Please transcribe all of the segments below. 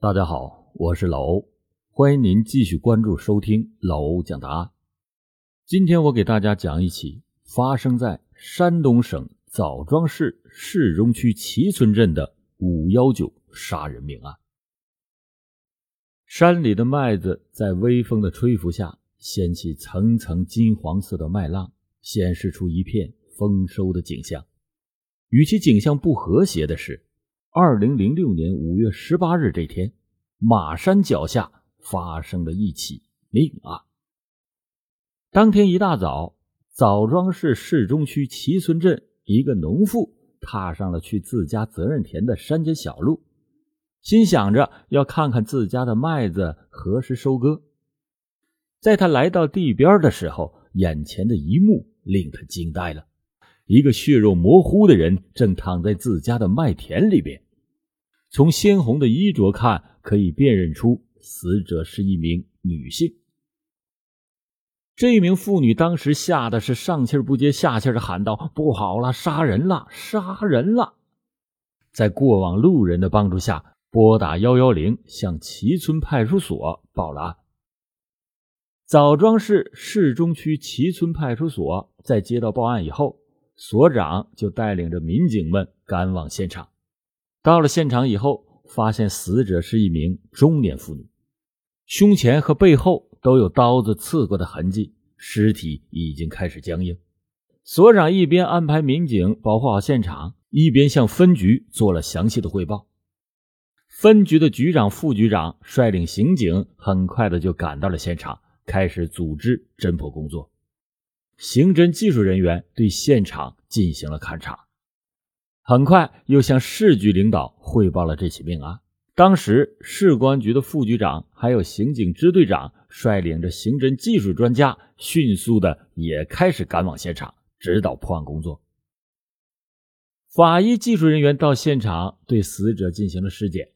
大家好，我是老欧，欢迎您继续关注收听老欧讲答案。今天我给大家讲一起发生在山东省枣庄市市中区齐村镇的五幺九杀人命案。山里的麦子在微风的吹拂下，掀起层层金黄色的麦浪，显示出一片丰收的景象。与其景象不和谐的是。二零零六年五月十八日这天，马山脚下发生了一起命案。当天一大早，枣庄市市中区齐村镇一个农妇踏上了去自家责任田的山间小路，心想着要看看自家的麦子何时收割。在他来到地边的时候，眼前的一幕令他惊呆了：一个血肉模糊的人正躺在自家的麦田里边。从鲜红的衣着看，可以辨认出死者是一名女性。这名妇女当时吓得是上气不接下气的喊道：“不好了，杀人了，杀人了！”在过往路人的帮助下，拨打幺幺零向齐村派出所报了案。枣庄市市中区齐村派出所在接到报案以后，所长就带领着民警们赶往现场。到了现场以后，发现死者是一名中年妇女，胸前和背后都有刀子刺过的痕迹，尸体已经开始僵硬。所长一边安排民警保护好现场，一边向分局做了详细的汇报。分局的局长、副局长率领刑警，很快的就赶到了现场，开始组织侦破工作。刑侦技术人员对现场进行了勘查。很快又向市局领导汇报了这起命案。当时市公安局的副局长还有刑警支队长率领着刑侦技术专家，迅速的也开始赶往现场指导破案工作。法医技术人员到现场对死者进行了尸检。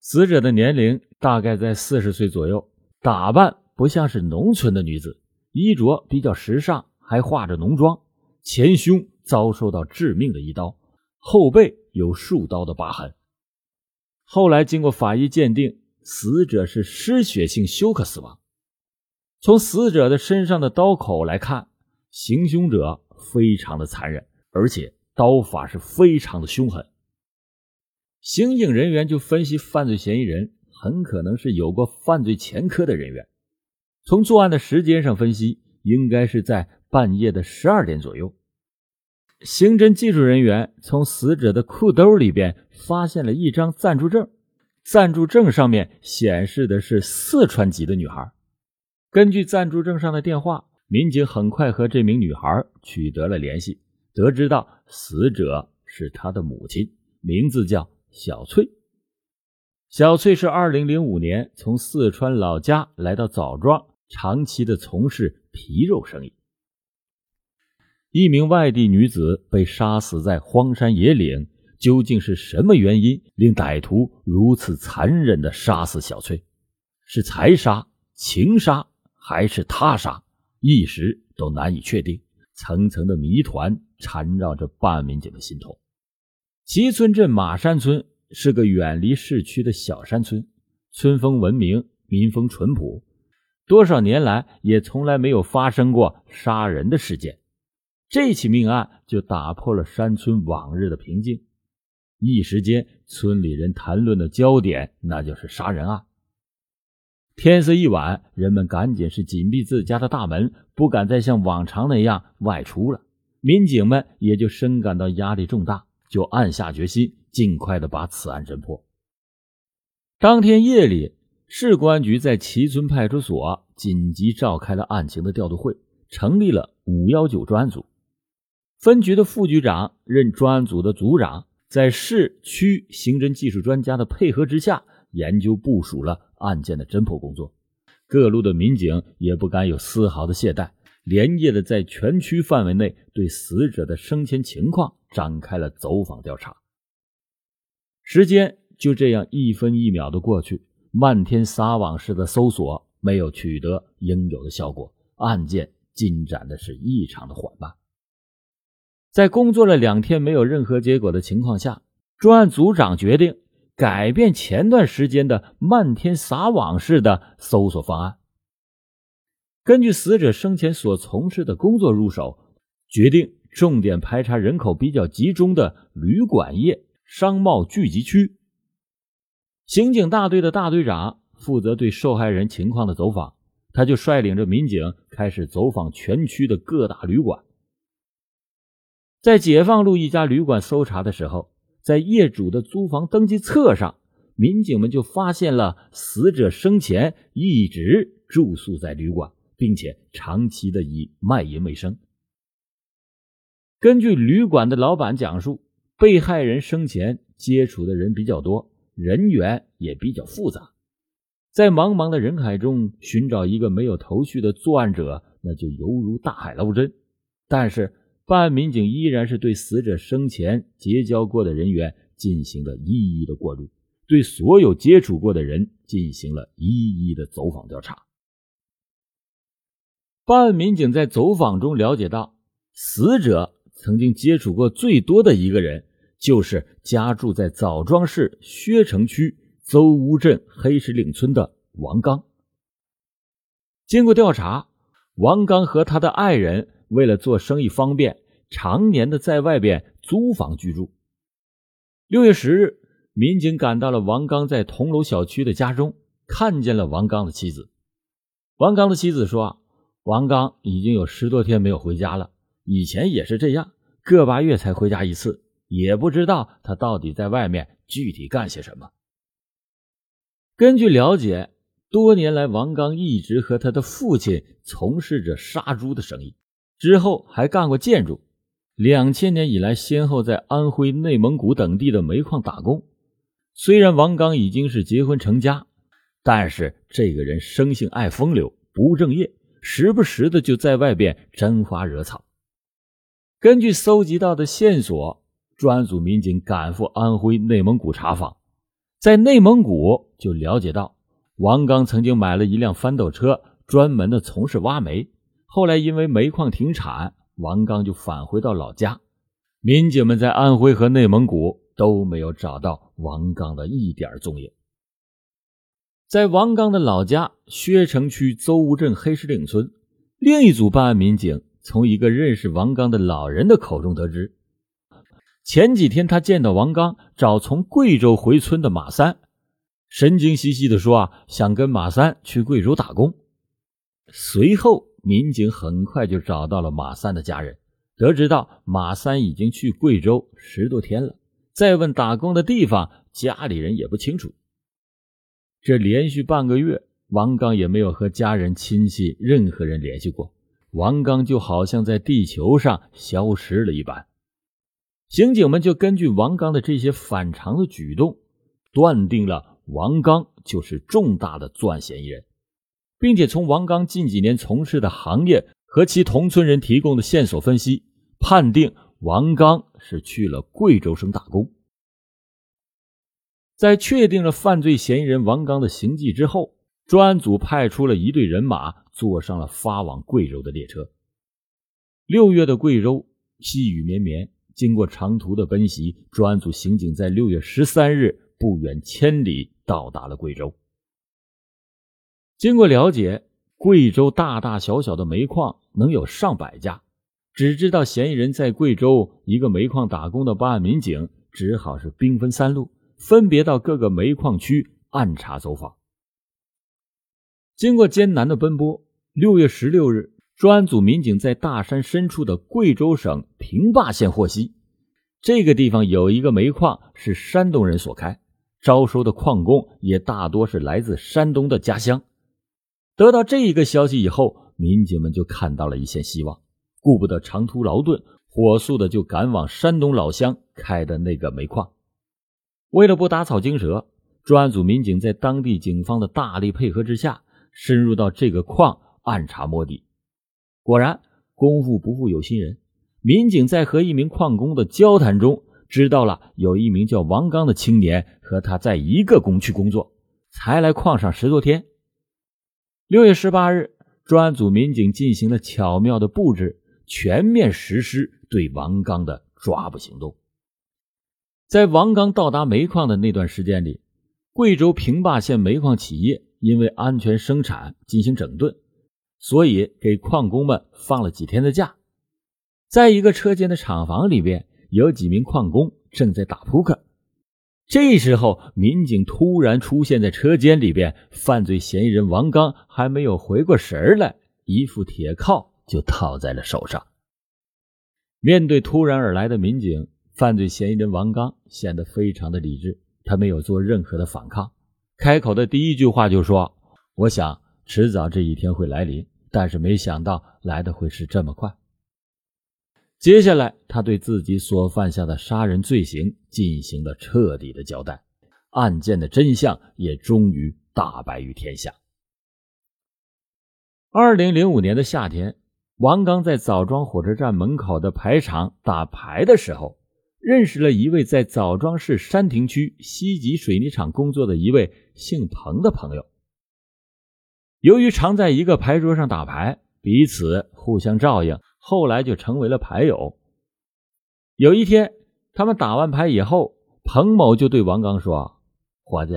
死者的年龄大概在四十岁左右，打扮不像是农村的女子，衣着比较时尚，还化着浓妆，前胸遭受到致命的一刀。后背有数刀的疤痕。后来经过法医鉴定，死者是失血性休克死亡。从死者的身上的刀口来看，行凶者非常的残忍，而且刀法是非常的凶狠。刑警人员就分析，犯罪嫌疑人很可能是有过犯罪前科的人员。从作案的时间上分析，应该是在半夜的十二点左右。刑侦技术人员从死者的裤兜里边发现了一张暂住证，暂住证上面显示的是四川籍的女孩。根据暂住证上的电话，民警很快和这名女孩取得了联系，得知到死者是她的母亲，名字叫小翠。小翠是2005年从四川老家来到枣庄，长期的从事皮肉生意。一名外地女子被杀死在荒山野岭，究竟是什么原因令歹徒如此残忍地杀死小翠？是财杀、情杀还是他杀？一时都难以确定。层层的谜团缠绕着办案民警的心头。齐村镇马山村是个远离市区的小山村，村风文明，民风淳朴，多少年来也从来没有发生过杀人的事件。这起命案就打破了山村往日的平静，一时间村里人谈论的焦点那就是杀人案。天色一晚，人们赶紧是紧闭自家的大门，不敢再像往常那样外出了。民警们也就深感到压力重大，就暗下决心，尽快的把此案侦破。当天夜里，市公安局在齐村派出所紧急召开了案情的调度会，成立了五幺九专案组。分局的副局长任专案组的组长，在市区刑侦技术专家的配合之下，研究部署了案件的侦破工作。各路的民警也不敢有丝毫的懈怠，连夜的在全区范围内对死者的生前情况展开了走访调查。时间就这样一分一秒的过去，漫天撒网式的搜索没有取得应有的效果，案件进展的是异常的缓慢。在工作了两天没有任何结果的情况下，专案组长决定改变前段时间的漫天撒网式的搜索方案。根据死者生前所从事的工作入手，决定重点排查人口比较集中的旅馆业、商贸聚集区。刑警大队的大队长负责对受害人情况的走访，他就率领着民警开始走访全区的各大旅馆。在解放路一家旅馆搜查的时候，在业主的租房登记册上，民警们就发现了死者生前一直住宿在旅馆，并且长期的以卖淫为生。根据旅馆的老板讲述，被害人生前接触的人比较多，人员也比较复杂，在茫茫的人海中寻找一个没有头绪的作案者，那就犹如大海捞针。但是。办案民警依然是对死者生前结交过的人员进行了一一的过滤，对所有接触过的人进行了一一的走访调查。办案民警在走访中了解到，死者曾经接触过最多的一个人，就是家住在枣庄市薛城区邹屋镇黑石岭村的王刚。经过调查，王刚和他的爱人。为了做生意方便，常年的在外边租房居住。六月十日，民警赶到了王刚在同楼小区的家中，看见了王刚的妻子。王刚的妻子说：“王刚已经有十多天没有回家了，以前也是这样，个把月才回家一次，也不知道他到底在外面具体干些什么。”根据了解，多年来王刚一直和他的父亲从事着杀猪的生意。之后还干过建筑，两千年以来先后在安徽、内蒙古等地的煤矿打工。虽然王刚已经是结婚成家，但是这个人生性爱风流，不务正业，时不时的就在外边沾花惹草。根据搜集到的线索，专案组民警赶赴安徽、内蒙古查访，在内蒙古就了解到，王刚曾经买了一辆翻斗车，专门的从事挖煤。后来因为煤矿停产，王刚就返回到老家。民警们在安徽和内蒙古都没有找到王刚的一点踪影。在王刚的老家薛城区邹屋镇黑石岭村，另一组办案民警从一个认识王刚的老人的口中得知，前几天他见到王刚找从贵州回村的马三，神经兮兮的说啊，想跟马三去贵州打工。随后。民警很快就找到了马三的家人，得知到马三已经去贵州十多天了。再问打工的地方，家里人也不清楚。这连续半个月，王刚也没有和家人、亲戚任何人联系过。王刚就好像在地球上消失了一般。刑警们就根据王刚的这些反常的举动，断定了王刚就是重大的作案嫌疑人。并且从王刚近几年从事的行业和其同村人提供的线索分析，判定王刚是去了贵州省打工。在确定了犯罪嫌疑人王刚的行迹之后，专案组派出了一队人马，坐上了发往贵州的列车。六月的贵州细雨绵绵，经过长途的奔袭，专案组刑警在六月十三日不远千里到达了贵州。经过了解，贵州大大小小的煤矿能有上百家。只知道嫌疑人在贵州一个煤矿打工的办案民警，只好是兵分三路，分别到各个煤矿区暗查走访。经过艰难的奔波，六月十六日，专案组民警在大山深处的贵州省平坝县获悉，这个地方有一个煤矿是山东人所开，招收的矿工也大多是来自山东的家乡。得到这一个消息以后，民警们就看到了一线希望，顾不得长途劳顿，火速的就赶往山东老乡开的那个煤矿。为了不打草惊蛇，专案组民警在当地警方的大力配合之下，深入到这个矿暗查摸底。果然，功夫不负有心人，民警在和一名矿工的交谈中，知道了有一名叫王刚的青年和他在一个工区工作，才来矿上十多天。六月十八日，专案组民警进行了巧妙的布置，全面实施对王刚的抓捕行动。在王刚到达煤矿的那段时间里，贵州平坝县煤矿企业因为安全生产进行整顿，所以给矿工们放了几天的假。在一个车间的厂房里边，有几名矿工正在打扑克。这时候，民警突然出现在车间里边，犯罪嫌疑人王刚还没有回过神来，一副铁铐就套在了手上。面对突然而来的民警，犯罪嫌疑人王刚显得非常的理智，他没有做任何的反抗，开口的第一句话就说：“我想迟早这一天会来临，但是没想到来的会是这么快。”接下来，他对自己所犯下的杀人罪行进行了彻底的交代，案件的真相也终于大白于天下。二零零五年的夏天，王刚在枣庄火车站门口的牌场打牌的时候，认识了一位在枣庄市山亭区西吉水泥厂工作的一位姓彭的朋友。由于常在一个牌桌上打牌，彼此互相照应。后来就成为了牌友。有一天，他们打完牌以后，彭某就对王刚说：“伙计，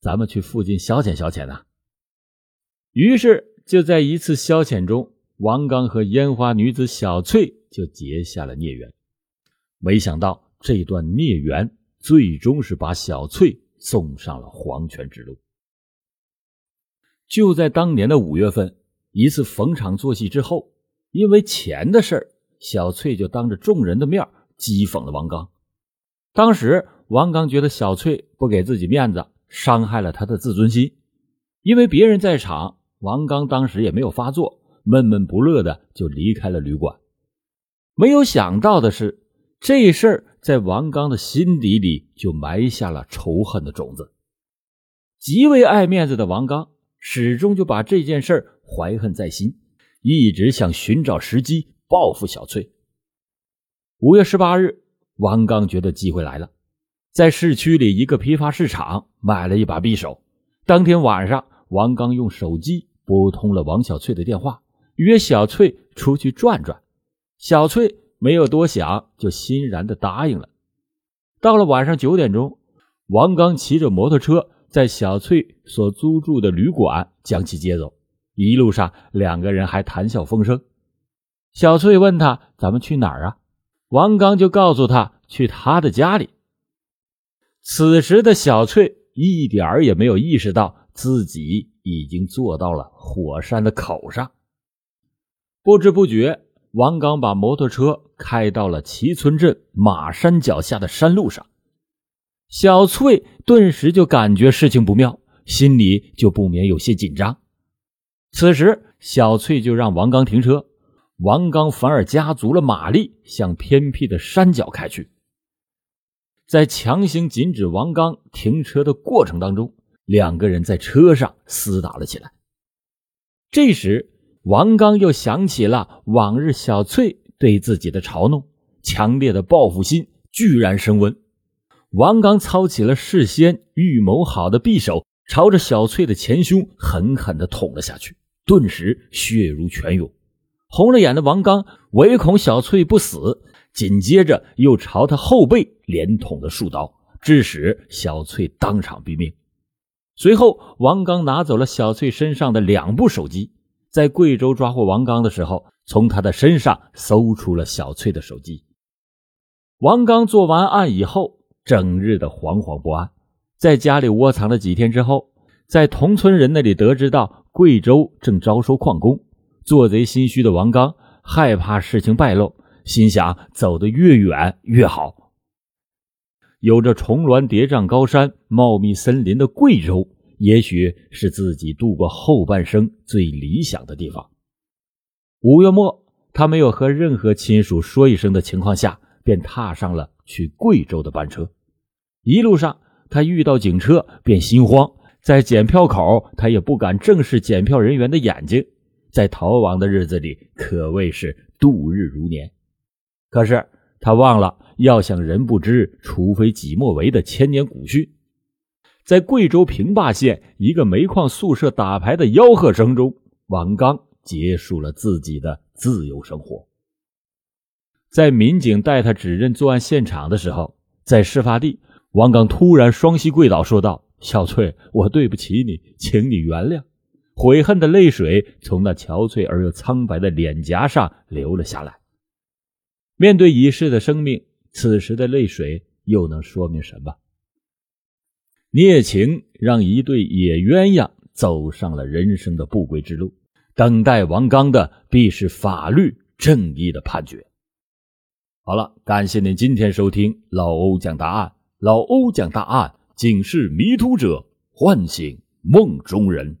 咱们去附近消遣消遣呐。”于是就在一次消遣中，王刚和烟花女子小翠就结下了孽缘。没想到这段孽缘最终是把小翠送上了黄泉之路。就在当年的五月份，一次逢场作戏之后。因为钱的事儿，小翠就当着众人的面讥讽了王刚。当时王刚觉得小翠不给自己面子，伤害了他的自尊心。因为别人在场，王刚当时也没有发作，闷闷不乐的就离开了旅馆。没有想到的是，这事儿在王刚的心底里就埋下了仇恨的种子。极为爱面子的王刚，始终就把这件事怀恨在心。一直想寻找时机报复小翠。五月十八日，王刚觉得机会来了，在市区里一个批发市场买了一把匕首。当天晚上，王刚用手机拨通了王小翠的电话，约小翠出去转转。小翠没有多想，就欣然的答应了。到了晚上九点钟，王刚骑着摩托车在小翠所租住的旅馆将其接走。一路上，两个人还谈笑风生。小翠问他：“咱们去哪儿啊？”王刚就告诉他：“去他的家里。”此时的小翠一点儿也没有意识到自己已经坐到了火山的口上。不知不觉，王刚把摩托车开到了齐村镇马山脚下的山路上。小翠顿时就感觉事情不妙，心里就不免有些紧张。此时，小翠就让王刚停车，王刚反而加足了马力，向偏僻的山脚开去。在强行禁止王刚停车的过程当中，两个人在车上厮打了起来。这时，王刚又想起了往日小翠对自己的嘲弄，强烈的报复心居然升温。王刚操起了事先预谋好的匕首，朝着小翠的前胸狠狠地捅了下去。顿时血如泉涌，红了眼的王刚唯恐小翠不死，紧接着又朝他后背连捅了数刀，致使小翠当场毙命。随后，王刚拿走了小翠身上的两部手机，在贵州抓获王刚的时候，从他的身上搜出了小翠的手机。王刚做完案以后，整日的惶惶不安，在家里窝藏了几天之后，在同村人那里得知到。贵州正招收矿工，做贼心虚的王刚害怕事情败露，心想走得越远越好。有着重峦叠嶂高山、茂密森林的贵州，也许是自己度过后半生最理想的地方。五月末，他没有和任何亲属说一声的情况下，便踏上了去贵州的班车。一路上，他遇到警车，便心慌。在检票口，他也不敢正视检票人员的眼睛。在逃亡的日子里，可谓是度日如年。可是他忘了要想人不知，除非己莫为的千年古训。在贵州平坝县一个煤矿宿舍打牌的吆喝声中，王刚结束了自己的自由生活。在民警带他指认作案现场的时候。在事发地，王刚突然双膝跪倒，说道：“小翠，我对不起你，请你原谅。”悔恨的泪水从那憔悴而又苍白的脸颊上流了下来。面对已逝的生命，此时的泪水又能说明什么？孽情让一对野鸳鸯走上了人生的不归之路，等待王刚的必是法律正义的判决。好了，感谢您今天收听老欧讲答案。老欧讲大案，警示迷途者，唤醒梦中人。